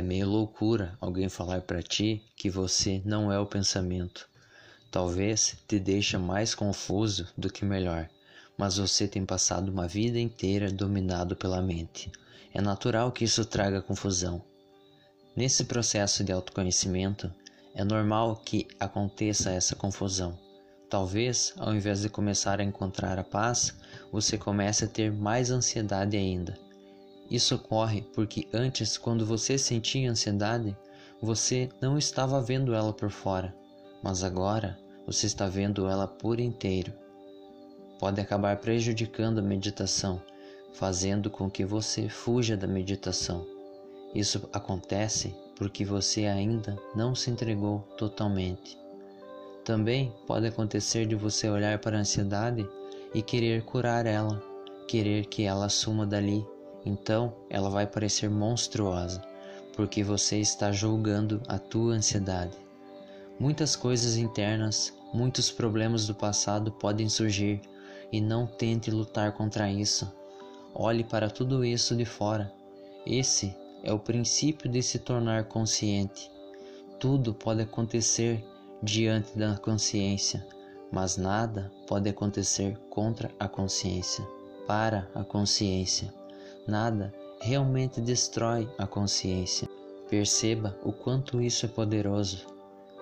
É meio loucura alguém falar para ti que você não é o pensamento. Talvez te deixa mais confuso do que melhor, mas você tem passado uma vida inteira dominado pela mente. É natural que isso traga confusão. Nesse processo de autoconhecimento, é normal que aconteça essa confusão. Talvez, ao invés de começar a encontrar a paz, você comece a ter mais ansiedade ainda. Isso ocorre porque antes, quando você sentia ansiedade, você não estava vendo ela por fora, mas agora você está vendo ela por inteiro. Pode acabar prejudicando a meditação, fazendo com que você fuja da meditação. Isso acontece porque você ainda não se entregou totalmente. Também pode acontecer de você olhar para a ansiedade e querer curar ela, querer que ela suma dali. Então ela vai parecer monstruosa, porque você está julgando a tua ansiedade. Muitas coisas internas, muitos problemas do passado podem surgir e não tente lutar contra isso. Olhe para tudo isso de fora. Esse é o princípio de se tornar consciente. Tudo pode acontecer diante da consciência, mas nada pode acontecer contra a consciência, para a consciência. Nada realmente destrói a consciência. Perceba o quanto isso é poderoso.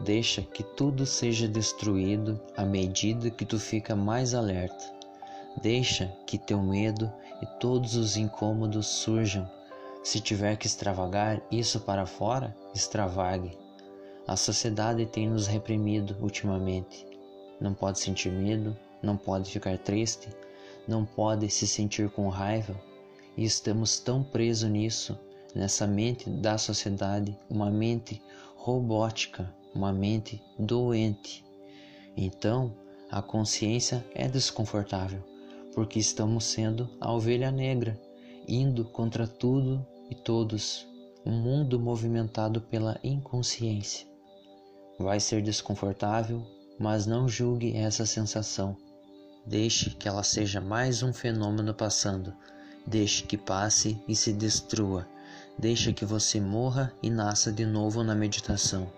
Deixa que tudo seja destruído à medida que tu fica mais alerta. Deixa que teu medo e todos os incômodos surjam. Se tiver que extravagar isso para fora, extravague. A sociedade tem nos reprimido ultimamente. Não pode sentir medo, não pode ficar triste, não pode se sentir com raiva, e estamos tão presos nisso, nessa mente da sociedade, uma mente robótica, uma mente doente. Então, a consciência é desconfortável, porque estamos sendo a ovelha negra, indo contra tudo e todos, um mundo movimentado pela inconsciência. Vai ser desconfortável, mas não julgue essa sensação. Deixe que ela seja mais um fenômeno passando. Deixe que passe e se destrua. Deixe que você morra e nasça de novo na meditação.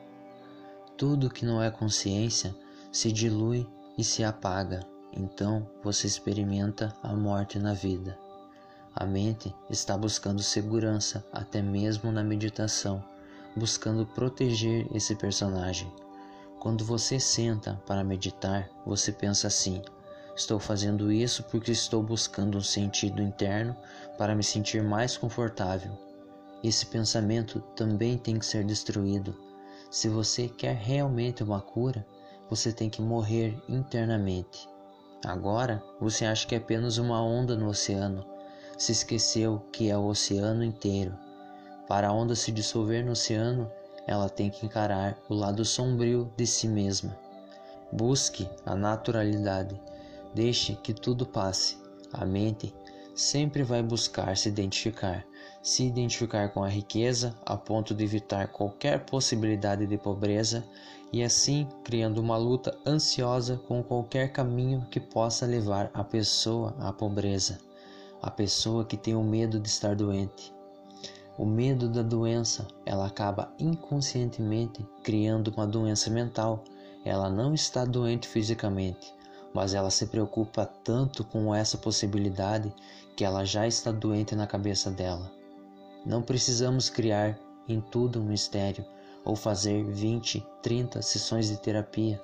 Tudo que não é consciência se dilui e se apaga. Então você experimenta a morte na vida. A mente está buscando segurança até mesmo na meditação buscando proteger esse personagem. Quando você senta para meditar, você pensa assim: estou fazendo isso porque estou buscando um sentido interno para me sentir mais confortável. Esse pensamento também tem que ser destruído. Se você quer realmente uma cura, você tem que morrer internamente. Agora você acha que é apenas uma onda no oceano, se esqueceu que é o oceano inteiro. Para a onda se dissolver no oceano, ela tem que encarar o lado sombrio de si mesma. Busque a naturalidade. Deixe que tudo passe. A mente sempre vai buscar se identificar, se identificar com a riqueza a ponto de evitar qualquer possibilidade de pobreza e assim criando uma luta ansiosa com qualquer caminho que possa levar a pessoa à pobreza, a pessoa que tem o medo de estar doente, o medo da doença, ela acaba inconscientemente criando uma doença mental. Ela não está doente fisicamente, mas ela se preocupa tanto com essa possibilidade que ela já está doente na cabeça dela. Não precisamos criar em tudo um mistério ou fazer 20, 30 sessões de terapia.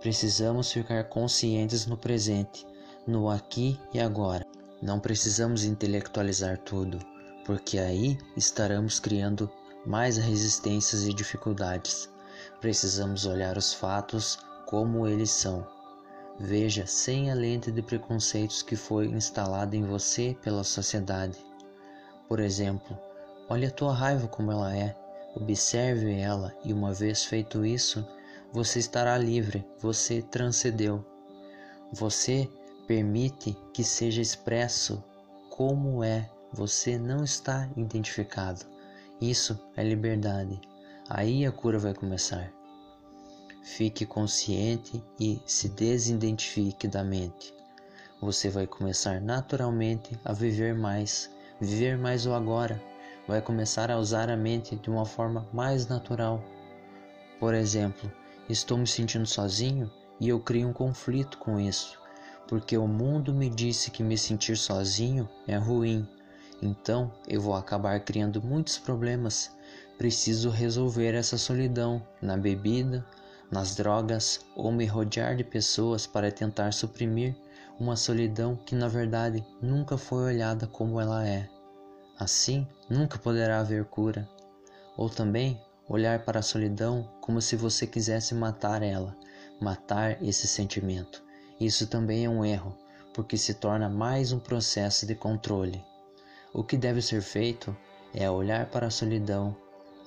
Precisamos ficar conscientes no presente, no aqui e agora. Não precisamos intelectualizar tudo porque aí estaremos criando mais resistências e dificuldades. Precisamos olhar os fatos como eles são. Veja sem a lente de preconceitos que foi instalada em você pela sociedade. Por exemplo, olhe a tua raiva como ela é, observe ela e uma vez feito isso, você estará livre, você transcendeu. Você permite que seja expresso como é você não está identificado. Isso é liberdade. Aí a cura vai começar. Fique consciente e se desidentifique da mente. Você vai começar naturalmente a viver mais, viver mais o agora. vai começar a usar a mente de uma forma mais natural. Por exemplo, estou me sentindo sozinho e eu crio um conflito com isso, porque o mundo me disse que me sentir sozinho é ruim. Então eu vou acabar criando muitos problemas. Preciso resolver essa solidão na bebida, nas drogas ou me rodear de pessoas para tentar suprimir uma solidão que na verdade nunca foi olhada como ela é. Assim, nunca poderá haver cura. Ou também olhar para a solidão como se você quisesse matar ela, matar esse sentimento. Isso também é um erro, porque se torna mais um processo de controle. O que deve ser feito é olhar para a solidão,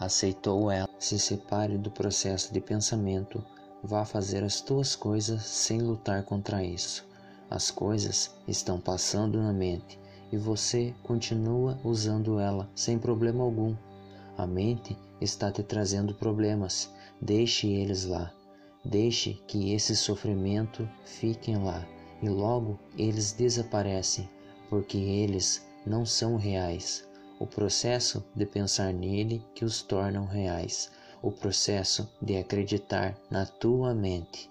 aceitou ela, se separe do processo de pensamento, vá fazer as tuas coisas sem lutar contra isso. As coisas estão passando na mente e você continua usando ela sem problema algum. A mente está te trazendo problemas, deixe eles lá. Deixe que esse sofrimento fiquem lá e logo eles desaparecem, porque eles não são reais. O processo de pensar nele que os tornam reais, o processo de acreditar na tua mente.